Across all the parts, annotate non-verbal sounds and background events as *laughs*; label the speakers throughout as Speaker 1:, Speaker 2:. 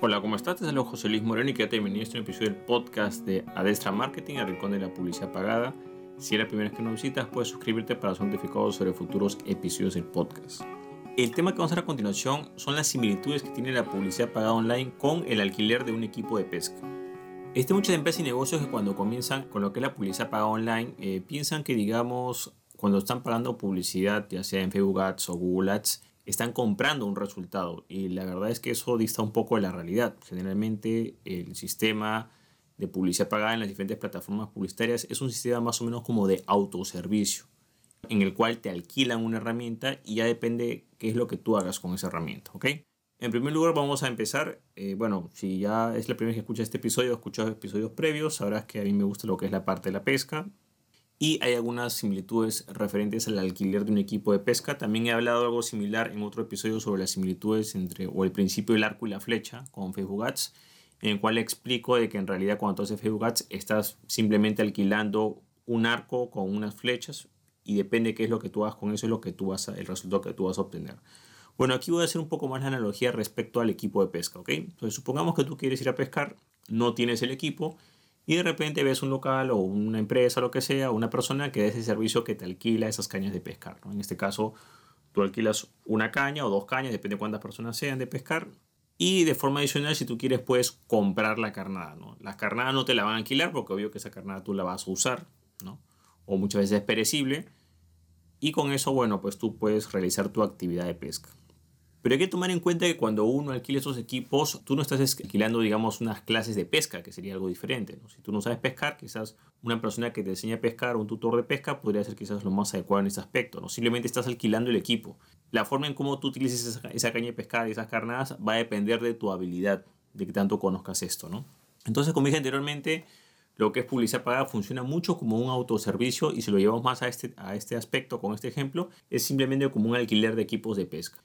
Speaker 1: Hola, ¿cómo estás? Te saludo José Luis Moreno y quédate bienvenido a este episodio del podcast de Adestra Marketing, el rincón de la publicidad pagada. Si es la primera vez que nos visitas, puedes suscribirte para ser notificado sobre futuros episodios del podcast. El tema que vamos a ver a continuación son las similitudes que tiene la publicidad pagada online con el alquiler de un equipo de pesca. Este muchas empresas y negocios que cuando comienzan con lo que es la publicidad pagada online eh, piensan que digamos cuando están pagando publicidad ya sea en Facebook Ads o Google Ads están comprando un resultado y la verdad es que eso dista un poco de la realidad. Generalmente el sistema de publicidad pagada en las diferentes plataformas publicitarias es un sistema más o menos como de autoservicio, en el cual te alquilan una herramienta y ya depende qué es lo que tú hagas con esa herramienta, ¿ok? En primer lugar vamos a empezar, eh, bueno, si ya es la primera vez que escuchas este episodio, escuchado episodios previos, sabrás que a mí me gusta lo que es la parte de la pesca, y hay algunas similitudes referentes al alquiler de un equipo de pesca. También he hablado algo similar en otro episodio sobre las similitudes entre o el principio del arco y la flecha con Facebook Ads, en el cual explico de que en realidad cuando tú haces Facebook Ads estás simplemente alquilando un arco con unas flechas y depende qué es lo que tú hagas con eso es lo que tú vas el resultado que tú vas a obtener. Bueno, aquí voy a hacer un poco más la analogía respecto al equipo de pesca, ¿ok? Entonces supongamos que tú quieres ir a pescar, no tienes el equipo y de repente ves un local o una empresa, lo que sea, una persona que da ese servicio que te alquila esas cañas de pescar. En este caso, tú alquilas una caña o dos cañas, depende de cuántas personas sean de pescar. Y de forma adicional, si tú quieres, puedes comprar la carnada. ¿no? La carnada no te la van a alquilar porque obvio que esa carnada tú la vas a usar, ¿no? O muchas veces es perecible. Y con eso, bueno, pues tú puedes realizar tu actividad de pesca. Pero hay que tomar en cuenta que cuando uno alquila esos equipos, tú no estás alquilando, digamos, unas clases de pesca, que sería algo diferente. Si tú no sabes pescar, quizás una persona que te enseña a pescar o un tutor de pesca podría ser quizás lo más adecuado en ese aspecto. ¿no? Simplemente estás alquilando el equipo. La forma en cómo tú utilices esa, caña de pescar y esas carnadas va a depender de tu habilidad, de que tanto conozcas esto. ¿no? Entonces, como dije anteriormente, lo que es publicidad pagada funciona mucho como un autoservicio y si lo llevamos más a este, a este aspecto con este ejemplo, es simplemente como un alquiler de equipos de pesca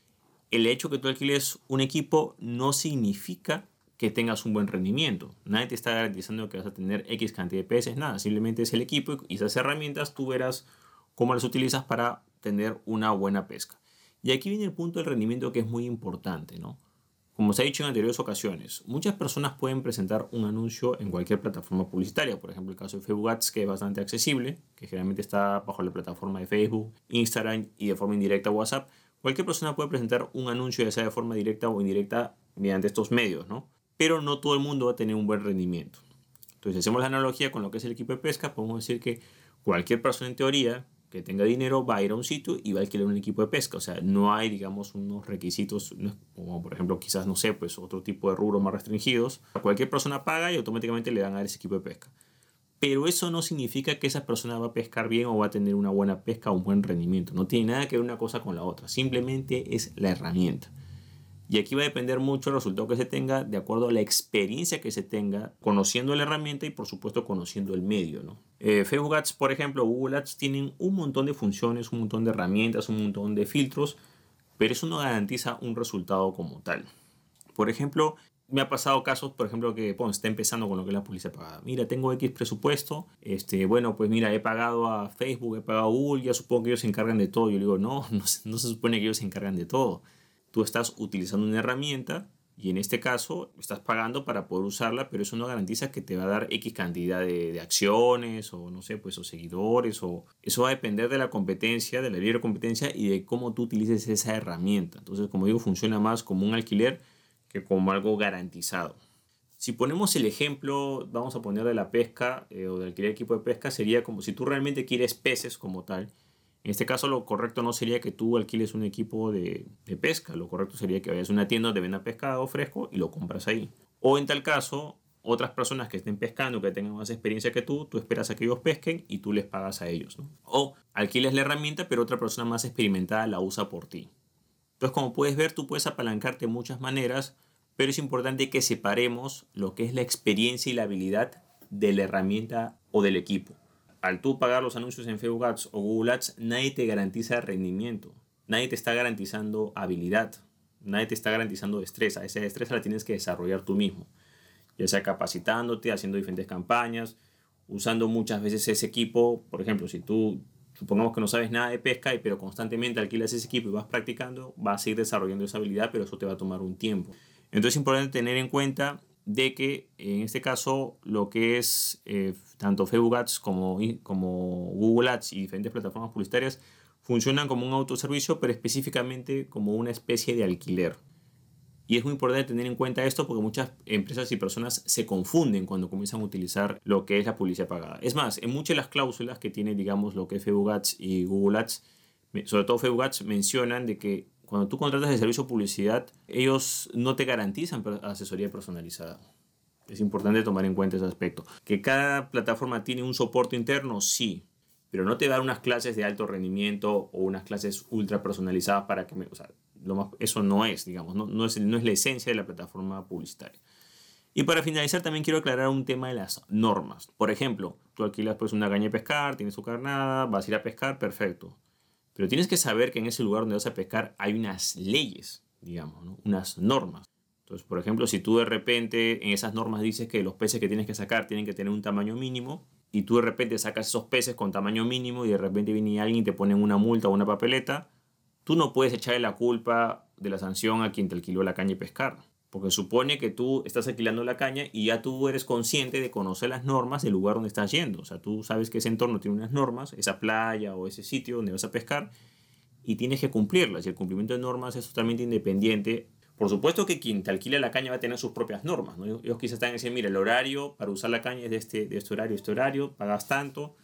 Speaker 1: el hecho que tú alquiles un equipo no significa que tengas un buen rendimiento. Nadie te está garantizando que vas a tener X cantidad de peces, nada. Simplemente es el equipo y esas herramientas tú verás cómo las utilizas para tener una buena pesca. Y aquí viene el punto del rendimiento que es muy importante, ¿no? Como se ha dicho en anteriores ocasiones, muchas personas pueden presentar un anuncio en cualquier plataforma publicitaria. Por ejemplo, el caso de Facebook Ads, que es bastante accesible, que generalmente está bajo la plataforma de Facebook, Instagram y de forma indirecta WhatsApp Cualquier persona puede presentar un anuncio, ya sea de forma directa o indirecta, mediante estos medios, ¿no? Pero no todo el mundo va a tener un buen rendimiento. Entonces, hacemos la analogía con lo que es el equipo de pesca, podemos decir que cualquier persona en teoría que tenga dinero va a ir a un sitio y va a alquilar un equipo de pesca. O sea, no hay, digamos, unos requisitos, como por ejemplo, quizás, no sé, pues otro tipo de rubros más restringidos. Cualquier persona paga y automáticamente le dan a ese equipo de pesca pero eso no significa que esa persona va a pescar bien o va a tener una buena pesca o un buen rendimiento. No tiene nada que ver una cosa con la otra, simplemente es la herramienta. Y aquí va a depender mucho el resultado que se tenga de acuerdo a la experiencia que se tenga conociendo la herramienta y por supuesto conociendo el medio. ¿no? Eh, Facebook Ads, por ejemplo, Google Ads tienen un montón de funciones, un montón de herramientas, un montón de filtros, pero eso no garantiza un resultado como tal. Por ejemplo, me ha pasado casos, por ejemplo, que bueno, está empezando con lo que es la publicidad pagada. Mira, tengo X presupuesto, este, bueno, pues mira, he pagado a Facebook, he pagado a Google, ya supongo que ellos se encargan de todo. Yo digo, no, *laughs* no, se supone que ellos se encargan de todo. Tú estás utilizando una herramienta y en este caso estás pagando para poder usarla, pero eso no garantiza que te va a dar X cantidad de, de, acciones o no sé, pues o seguidores o eso va a depender de la competencia, de la libre competencia y de cómo tú utilices esa herramienta. Entonces, como digo, funciona más como un alquiler que como algo garantizado. Si ponemos el ejemplo, vamos a poner de la pesca eh, o del alquiler equipo de pesca, sería como si tú realmente quieres peces como tal. En este caso lo correcto no sería que tú alquiles un equipo de, de pesca, lo correcto sería que vayas a una tienda donde venda pescado fresco y lo compras ahí. O en tal caso, otras personas que estén pescando, que tengan más experiencia que tú, tú esperas a que ellos pesquen y tú les pagas a ellos. O alquiles la herramienta, pero otra persona más experimentada la usa por ti. Entonces, como puedes ver, tú puedes apalancarte de muchas maneras pero es importante que separemos lo que es la experiencia y la habilidad de la herramienta o del equipo. Al tú pagar los anuncios en Facebook Ads o Google Ads, nadie te garantiza rendimiento, nadie te está garantizando habilidad, nadie te está garantizando destreza. Esa destreza la tienes que desarrollar tú mismo, ya sea capacitándote, haciendo diferentes campañas, usando muchas veces ese equipo. Por ejemplo, si tú supongamos que no sabes nada de pesca, pero constantemente alquilas ese equipo y vas practicando, vas a ir desarrollando esa habilidad, pero eso te va a tomar un tiempo. Entonces es importante tener en cuenta de que en este caso lo que es eh, tanto Facebook Ads como, como Google Ads y diferentes plataformas publicitarias funcionan como un autoservicio, pero específicamente como una especie de alquiler. Y es muy importante tener en cuenta esto porque muchas empresas y personas se confunden cuando comienzan a utilizar lo que es la publicidad pagada. Es más, en muchas de las cláusulas que tiene, digamos, lo que es Facebook Ads y Google Ads, sobre todo Facebook Ads, mencionan de que cuando tú contratas el servicio publicidad, ellos no te garantizan asesoría personalizada. Es importante tomar en cuenta ese aspecto. Que cada plataforma tiene un soporte interno, sí, pero no te da unas clases de alto rendimiento o unas clases ultra personalizadas para que me, o sea, lo más, eso no es, digamos, no, no, es, no es la esencia de la plataforma publicitaria. Y para finalizar también quiero aclarar un tema de las normas. Por ejemplo, tú alquilas pues una caña de pescar, tienes tu carnada, vas a ir a pescar, perfecto. Pero tienes que saber que en ese lugar donde vas a pescar hay unas leyes, digamos, unas normas. Entonces, por ejemplo, si tú de repente en esas normas dices que los peces que tienes que sacar tienen que tener un tamaño mínimo, y tú de repente sacas esos peces con tamaño mínimo y de repente viene alguien y te pone una multa o una papeleta, tú no puedes echarle la culpa de la sanción a quien te alquiló la caña y pescar. Porque supone que tú estás alquilando la caña y ya tú eres consciente de conocer las normas del lugar donde estás yendo. O sea, tú sabes que ese entorno tiene unas normas, esa playa o ese sitio donde vas a pescar, y tienes que cumplirlas. Y el cumplimiento de normas es totalmente independiente. Por supuesto que quien te alquila la caña va a tener sus propias normas. ¿no? Ellos quizás están diciendo, mira, el horario para usar la caña es de este, de este horario, este horario, pagas tanto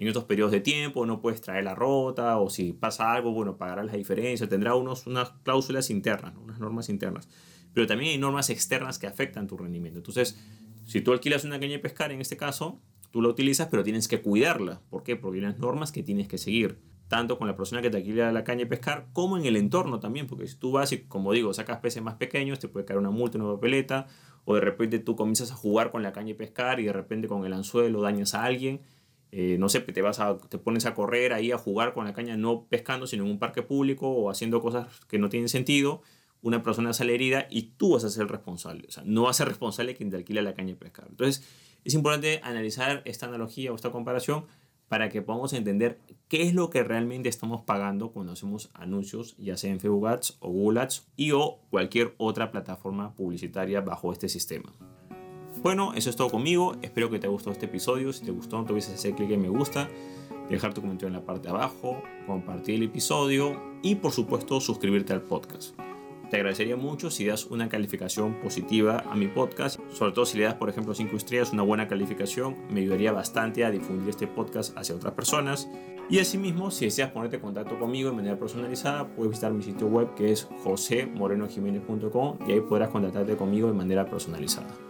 Speaker 1: en estos periodos de tiempo, no puedes traer la rota o si pasa algo, bueno, pagarás la diferencia, tendrá unos, unas cláusulas internas, unas normas internas. Pero también hay normas externas que afectan tu rendimiento. Entonces, si tú alquilas una caña de pescar, en este caso, tú la utilizas, pero tienes que cuidarla. ¿Por qué? Porque hay unas normas que tienes que seguir, tanto con la persona que te alquila la caña de pescar, como en el entorno también, porque si tú vas y, como digo, sacas peces más pequeños, te puede caer una multa, una papeleta, o de repente tú comienzas a jugar con la caña de pescar y de repente con el anzuelo dañas a alguien eh, no sé, te, vas a, te pones a correr ahí a jugar con la caña, no pescando, sino en un parque público o haciendo cosas que no tienen sentido, una persona sale herida y tú vas a ser responsable. O sea, no vas a ser responsable quien te alquila la caña de pescar. Entonces, es importante analizar esta analogía o esta comparación para que podamos entender qué es lo que realmente estamos pagando cuando hacemos anuncios, ya sea en Facebook Ads o Google Ads y o cualquier otra plataforma publicitaria bajo este sistema. Bueno, eso es todo conmigo. Espero que te haya gustado este episodio. Si te gustó, no te olvides hacer clic en me gusta, dejar tu comentario en la parte de abajo, compartir el episodio y por supuesto suscribirte al podcast. Te agradecería mucho si das una calificación positiva a mi podcast, sobre todo si le das, por ejemplo, 5 estrellas, una buena calificación, me ayudaría bastante a difundir este podcast hacia otras personas. Y asimismo, si deseas ponerte en contacto conmigo de manera personalizada, puedes visitar mi sitio web que es josemorenojiménez.com y ahí podrás contactarte conmigo de manera personalizada.